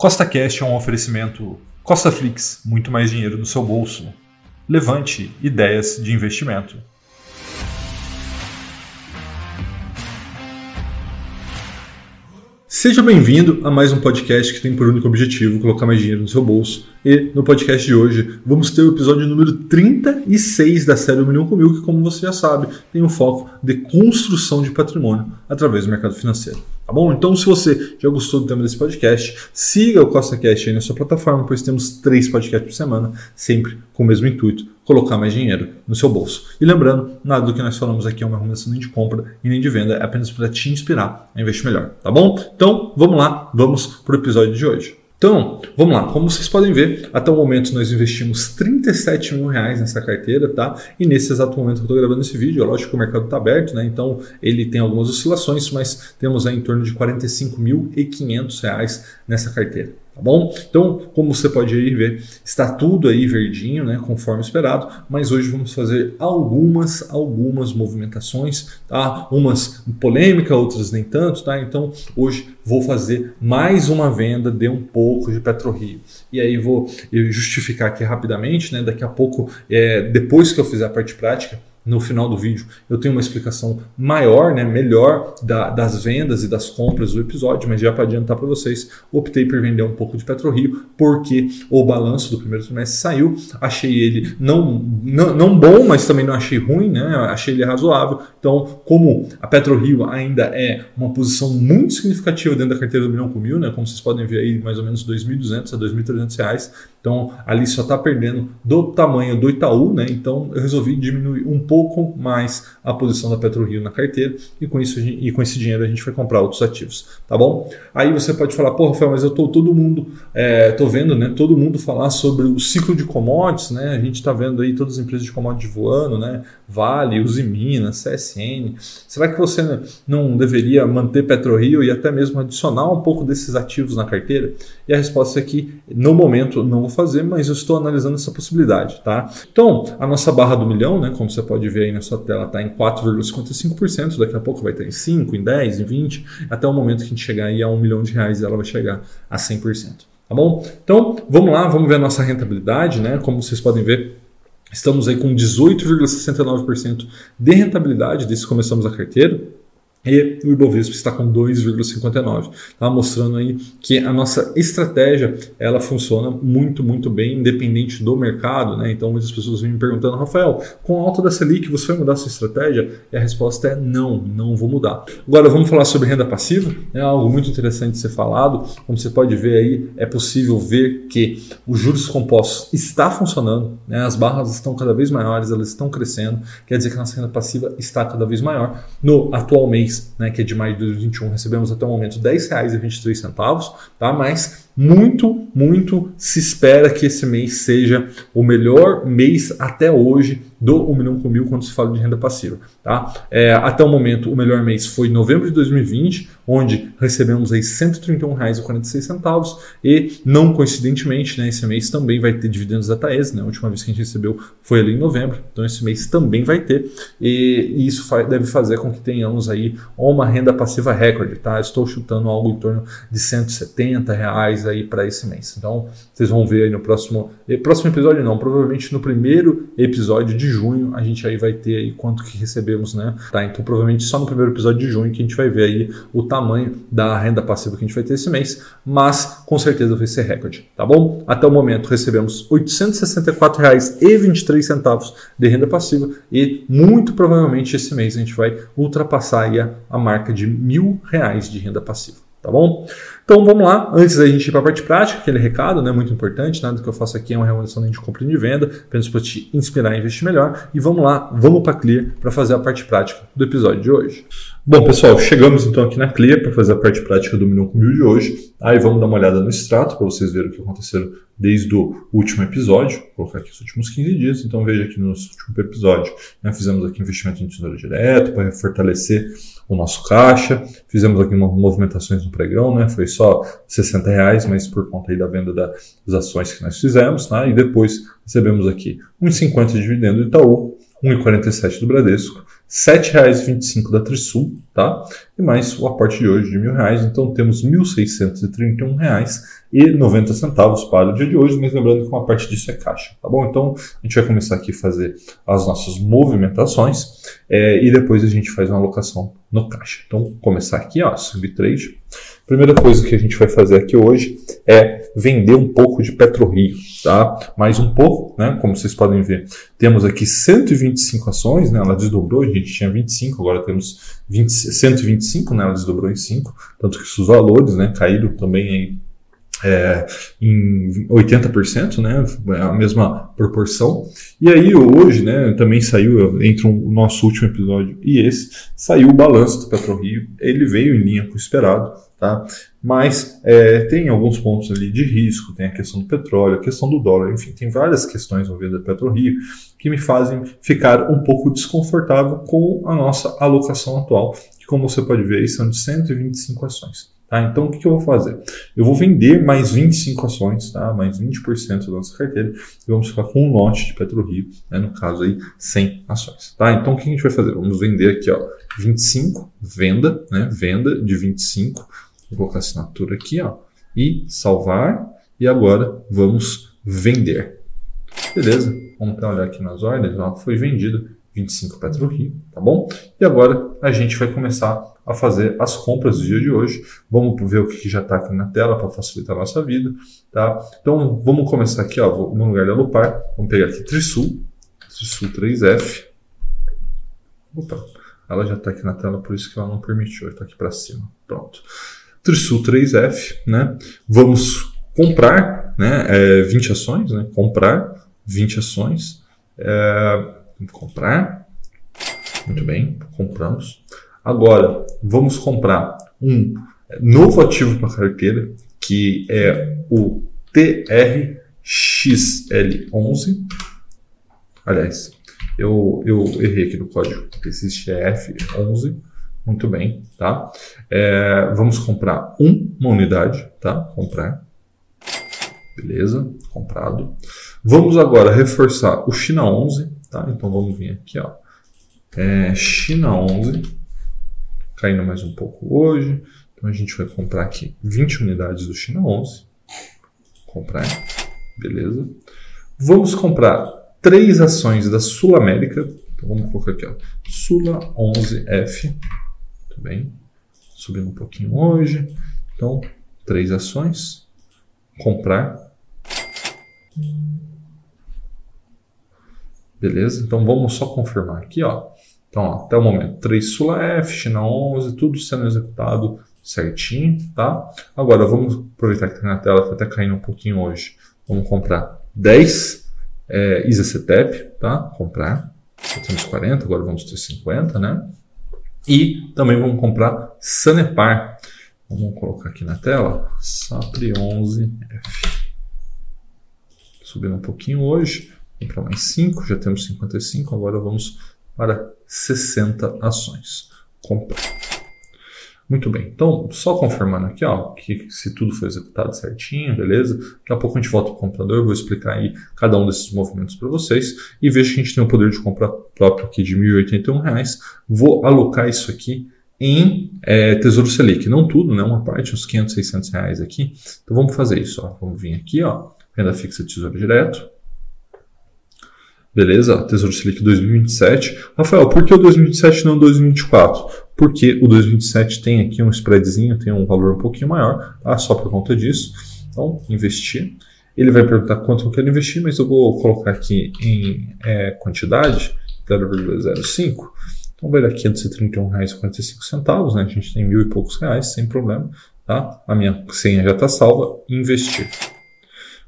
Costa Cash é um oferecimento Costa Flix, muito mais dinheiro no seu bolso. Levante ideias de investimento. Seja bem-vindo a mais um podcast que tem por único objetivo colocar mais dinheiro no seu bolso. E no podcast de hoje vamos ter o episódio número 36 da série O Milhão com Mil, que, como você já sabe, tem um foco de construção de patrimônio através do mercado financeiro. Tá bom? Então, se você já gostou do tema desse podcast, siga o Costa Cash aí na sua plataforma, pois temos três podcasts por semana, sempre com o mesmo intuito, colocar mais dinheiro no seu bolso. E lembrando, nada do que nós falamos aqui é uma recomendação nem de compra e nem de venda, é apenas para te inspirar a investir melhor, tá bom? Então, vamos lá, vamos para o episódio de hoje. Então, vamos lá. Como vocês podem ver, até o momento nós investimos 37 mil reais nessa carteira, tá? E nesse exato momento que eu estou gravando esse vídeo, é lógico que o mercado está aberto, né? Então ele tem algumas oscilações, mas temos aí em torno de 45.500 reais nessa carteira. Tá bom? Então, como você pode aí ver, está tudo aí verdinho, né, conforme esperado, mas hoje vamos fazer algumas algumas movimentações, tá? Umas polêmica, outras nem tanto, tá? Então, hoje vou fazer mais uma venda de um pouco de PetroRio. E aí vou justificar aqui rapidamente, né? Daqui a pouco, é, depois que eu fizer a parte prática, no final do vídeo eu tenho uma explicação maior, né, melhor da, das vendas e das compras do episódio, mas já para adiantar para vocês, optei por vender um pouco de PetroRio porque o balanço do primeiro trimestre saiu, achei ele não, não, não bom, mas também não achei ruim, né, achei ele razoável. Então, como a PetroRio ainda é uma posição muito significativa dentro da carteira do milhão com mil, né, como vocês podem ver aí, mais ou menos 2.200 a 2.300 reais, então ali só está perdendo do tamanho do Itaú, né, então eu resolvi diminuir um pouco mais a posição da PetroRio na carteira e com isso e com esse dinheiro a gente vai comprar outros ativos, tá bom? Aí você pode falar, pô, Rafael, mas eu tô todo mundo, é, tô vendo, né, todo mundo falar sobre o ciclo de commodities, né? A gente está vendo aí todas as empresas de commodities voando, né? Vale, Uzi Minas, CSN. Será que você não deveria manter PetroRio e até mesmo adicionar um pouco desses ativos na carteira? E a resposta é que no momento não vou fazer, mas eu estou analisando essa possibilidade, tá? Então, a nossa barra do milhão, né, como você pode pode ver aí na sua tela, está em 4,55%, daqui a pouco vai estar em 5, em 10, em 20, até o momento que a gente chegar aí a 1 milhão de reais, ela vai chegar a 100%. Tá bom? Então, vamos lá, vamos ver a nossa rentabilidade, né? Como vocês podem ver, estamos aí com 18,69% de rentabilidade desde que começamos a carteira. E o Ibovespa está com 2,59, tá? mostrando aí que a nossa estratégia ela funciona muito, muito bem, independente do mercado. Né? Então muitas pessoas vêm me perguntando, Rafael, com a alta da Selic você vai mudar a sua estratégia? E a resposta é não, não vou mudar. Agora vamos falar sobre renda passiva, é algo muito interessante de ser falado. Como você pode ver aí, é possível ver que os juros compostos está funcionando, né? as barras estão cada vez maiores, elas estão crescendo, quer dizer que a nossa renda passiva está cada vez maior. No atual mês, né, que é de maio de 2021, recebemos até o momento R$ 10,23, tá? mas muito, muito se espera que esse mês seja o melhor mês até hoje do 1 milhão com mil quando se fala de renda passiva. Tá? É, até o momento, o melhor mês foi novembro de 2020, onde recebemos aí R$ 131,46 e não coincidentemente, né, esse mês também vai ter dividendos da Taes, né? A última vez que a gente recebeu foi ali em novembro, então esse mês também vai ter e, e isso deve fazer com que tenhamos aí uma renda passiva recorde, tá? Estou chutando algo em torno de 170 reais aí para esse mês. Então, vocês vão ver aí no próximo próximo episódio não, provavelmente no primeiro episódio de junho a gente aí vai ter aí quanto que recebemos, né? Tá, então provavelmente só no primeiro episódio de junho que a gente vai ver aí o tamanho da renda passiva que a gente vai ter esse mês, mas com certeza vai ser recorde, tá bom? Até o momento recebemos R$ 864,23 de renda passiva e muito provavelmente esse mês a gente vai ultrapassar a, a marca de mil reais de renda passiva. Tá bom? Então vamos lá, antes da gente ir para a parte prática, aquele recado, né, muito importante, nada que eu faço aqui é uma revolução de compra e de venda, apenas para te inspirar a investir melhor. E vamos lá, vamos para a Clear para fazer a parte prática do episódio de hoje. Bom, pessoal, chegamos então aqui na Clear para fazer a parte prática do Milhão com Mil de hoje. Aí vamos dar uma olhada no extrato para vocês verem o que aconteceu desde o último episódio. Vou colocar aqui os últimos 15 dias. Então veja aqui no nosso último episódio, né, fizemos aqui investimento em tesouro direto para fortalecer o nosso caixa. Fizemos aqui umas movimentações no pregão, né? Foi só 60 reais, mas por conta aí da venda das ações que nós fizemos, né? E depois recebemos aqui uns 50 de dividendo do Itaú, 1,47 do Bradesco, R$ 7,25 da Trisul, tá? E mais o aporte de hoje de R$ reais, então temos R$ 1.631,90 para o dia de hoje, mas lembrando que uma parte disso é caixa, tá bom? Então a gente vai começar aqui a fazer as nossas movimentações é, e depois a gente faz uma alocação no caixa. Então começar aqui, ó, subtrade. Primeira coisa que a gente vai fazer aqui hoje é vender um pouco de PetroRio, tá? Mais um pouco, né? Como vocês podem ver, temos aqui 125 ações, né? Ela desdobrou, a gente tinha 25, agora temos 20, 125, né? Ela desdobrou em 5, tanto que os valores, né, caíram também aí é, em 80%, né, é a mesma proporção. E aí hoje, né, também saiu, entre o nosso último episódio e esse, saiu o balanço do PetroRio, ele veio em linha com o esperado, tá? Mas é, tem alguns pontos ali de risco, tem a questão do petróleo, a questão do dólar, enfim, tem várias questões envolvidas da PetroRio que me fazem ficar um pouco desconfortável com a nossa alocação atual, que como você pode ver, são de 125 ações. Tá? Então, o que, eu vou fazer? Eu vou vender mais 25 ações, tá? mais 20% da nossa carteira, e vamos ficar com um lote de PetroRio, né? no caso aí, 100 ações. Tá? Então, o que a gente vai fazer? Vamos vender aqui, ó, 25, venda, né? venda de 25, vou colocar a assinatura aqui, ó, e salvar, e agora vamos vender. Beleza? Vamos até olhar aqui nas ordens, ó, foi vendido 25 PetroRio, tá bom? E agora a gente vai começar a fazer as compras do dia de hoje. Vamos ver o que já está aqui na tela para facilitar a nossa vida, tá? Então vamos começar aqui, ó, no lugar da Lupar, vamos pegar aqui Trisul, Trisul 3F. Opa, ela já está aqui na tela, por isso que ela não permitiu, está aqui para cima. Pronto. Trisul 3F, né? Vamos comprar, né? É, 20 ações, né? Comprar 20 ações. É, comprar. Muito bem, compramos. Agora, vamos comprar um novo ativo para carteira, que é o TRXL11. Aliás, eu, eu errei aqui no código, existe F11. Muito bem, tá? É, vamos comprar uma unidade, tá? Comprar. Beleza, comprado. Vamos agora reforçar o China 11, tá? Então vamos vir aqui, ó. É, China 11 caindo mais um pouco hoje. Então a gente vai comprar aqui 20 unidades do China 11. Comprar, beleza. Vamos comprar três ações da Sul América. Então vamos colocar aqui, ó, Sula 11F. Tudo bem? Subindo um pouquinho hoje. Então, três ações. Comprar. Beleza? Então vamos só confirmar aqui, ó. Então, ó, até o momento, 3 Sula F, China 11, tudo sendo executado certinho, tá? Agora, vamos aproveitar que está na tela, está até caindo um pouquinho hoje. Vamos comprar 10 é, ISACETEP, tá? Comprar. Já temos 40, agora vamos ter 50, né? E também vamos comprar Sanepar. Vamos colocar aqui na tela, SAPRE 11F. Subindo um pouquinho hoje, comprar mais 5, já temos 55, agora vamos para 60 ações. Comprar. Muito bem, então só confirmando aqui, ó, que se tudo foi executado certinho, beleza? Daqui a pouco a gente volta para o computador, vou explicar aí cada um desses movimentos para vocês e veja que a gente tem um poder de compra próprio aqui de R$ 1.081. Vou alocar isso aqui em é, Tesouro Selic, não tudo, né? Uma parte, uns 500, 600 reais aqui. Então vamos fazer isso, ó. Vamos vir aqui, ó, renda fixa Tesouro Direto, Beleza? Tesouro Selic 2027. Rafael, por que o 2027 não 2024? Porque o 2027 tem aqui um spreadzinho, tem um valor um pouquinho maior, tá? Só por conta disso. Então, investir. Ele vai perguntar quanto eu quero investir, mas eu vou colocar aqui em é, quantidade, 0,05. Então vai dar R$ 531,45, né? A gente tem mil e poucos reais, sem problema, tá? A minha senha já está salva. Investir.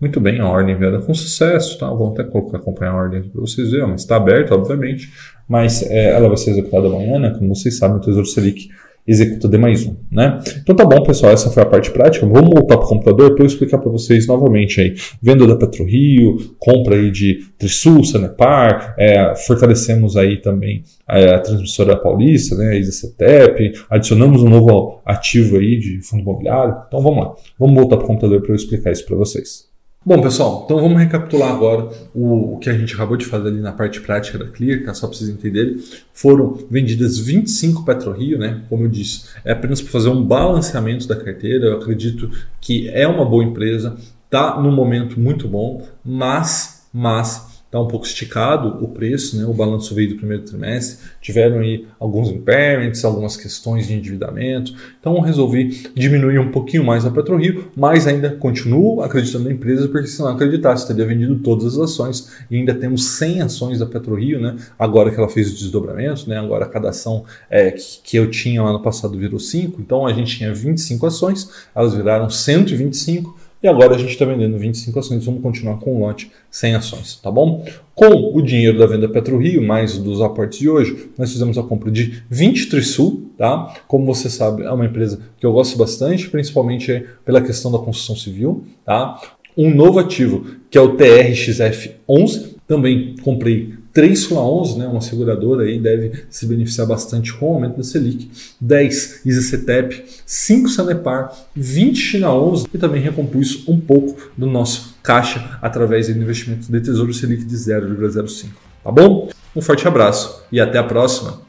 Muito bem, a ordem enviada com sucesso, tá? Vou até colocar, acompanhar a ordem para vocês verem, mas está aberta, obviamente, mas é, ela vai ser executada amanhã, né? Como vocês sabem, o Tesouro Selic executa D mais um, né? Então tá bom, pessoal, essa foi a parte prática. Vamos voltar para o computador para eu explicar para vocês novamente aí. Venda da PetroRio, compra aí de Trisul, Sanepar, é, fortalecemos aí também a, a transmissora paulista, né, a ISACETEP, adicionamos um novo ativo aí de fundo imobiliário. Então vamos lá, vamos voltar para o computador para eu explicar isso para vocês. Bom, pessoal, então vamos recapitular agora o, o, que a gente acabou de fazer ali na parte prática da Clear, tá? só para vocês entenderem. Foram vendidas 25 PetroRio, né? Como eu disse, é apenas para fazer um balanceamento da carteira. Eu acredito que é uma boa empresa, tá num momento muito bom, mas, mas está um pouco esticado o preço, né? o balanço veio do primeiro trimestre, tiveram aí alguns impairments, algumas questões de endividamento, então resolvi diminuir um pouquinho mais a PetroRio, mas ainda continuo acreditando na empresa, porque se não acreditasse, teria vendido todas as ações e ainda temos 100 ações da PetroRio, né? agora que ela fez o desdobramento, né? agora cada ação é, que eu tinha lá no passado virou 5, então a gente tinha 25 ações, elas viraram 125, e agora a gente está vendendo 25 ações, vamos continuar com o lote sem ações, tá bom? Com o dinheiro da venda PetroRio, mais dos aportes de hoje, nós fizemos a compra de 20 Trisul, tá? Como você sabe, é uma empresa que eu gosto bastante, principalmente pela questão da construção civil, tá? Um novo ativo, que é o TRXF11, também comprei 3 Sula 11, né, uma seguradora aí deve se beneficiar bastante com o aumento da Selic, 10 ISCTEP, 5 Sanepar, 20 China 11 e também recompus um pouco do nosso caixa através do investimento de Tesouro Selic de 0,05. Tá bom? Um forte abraço e até a próxima!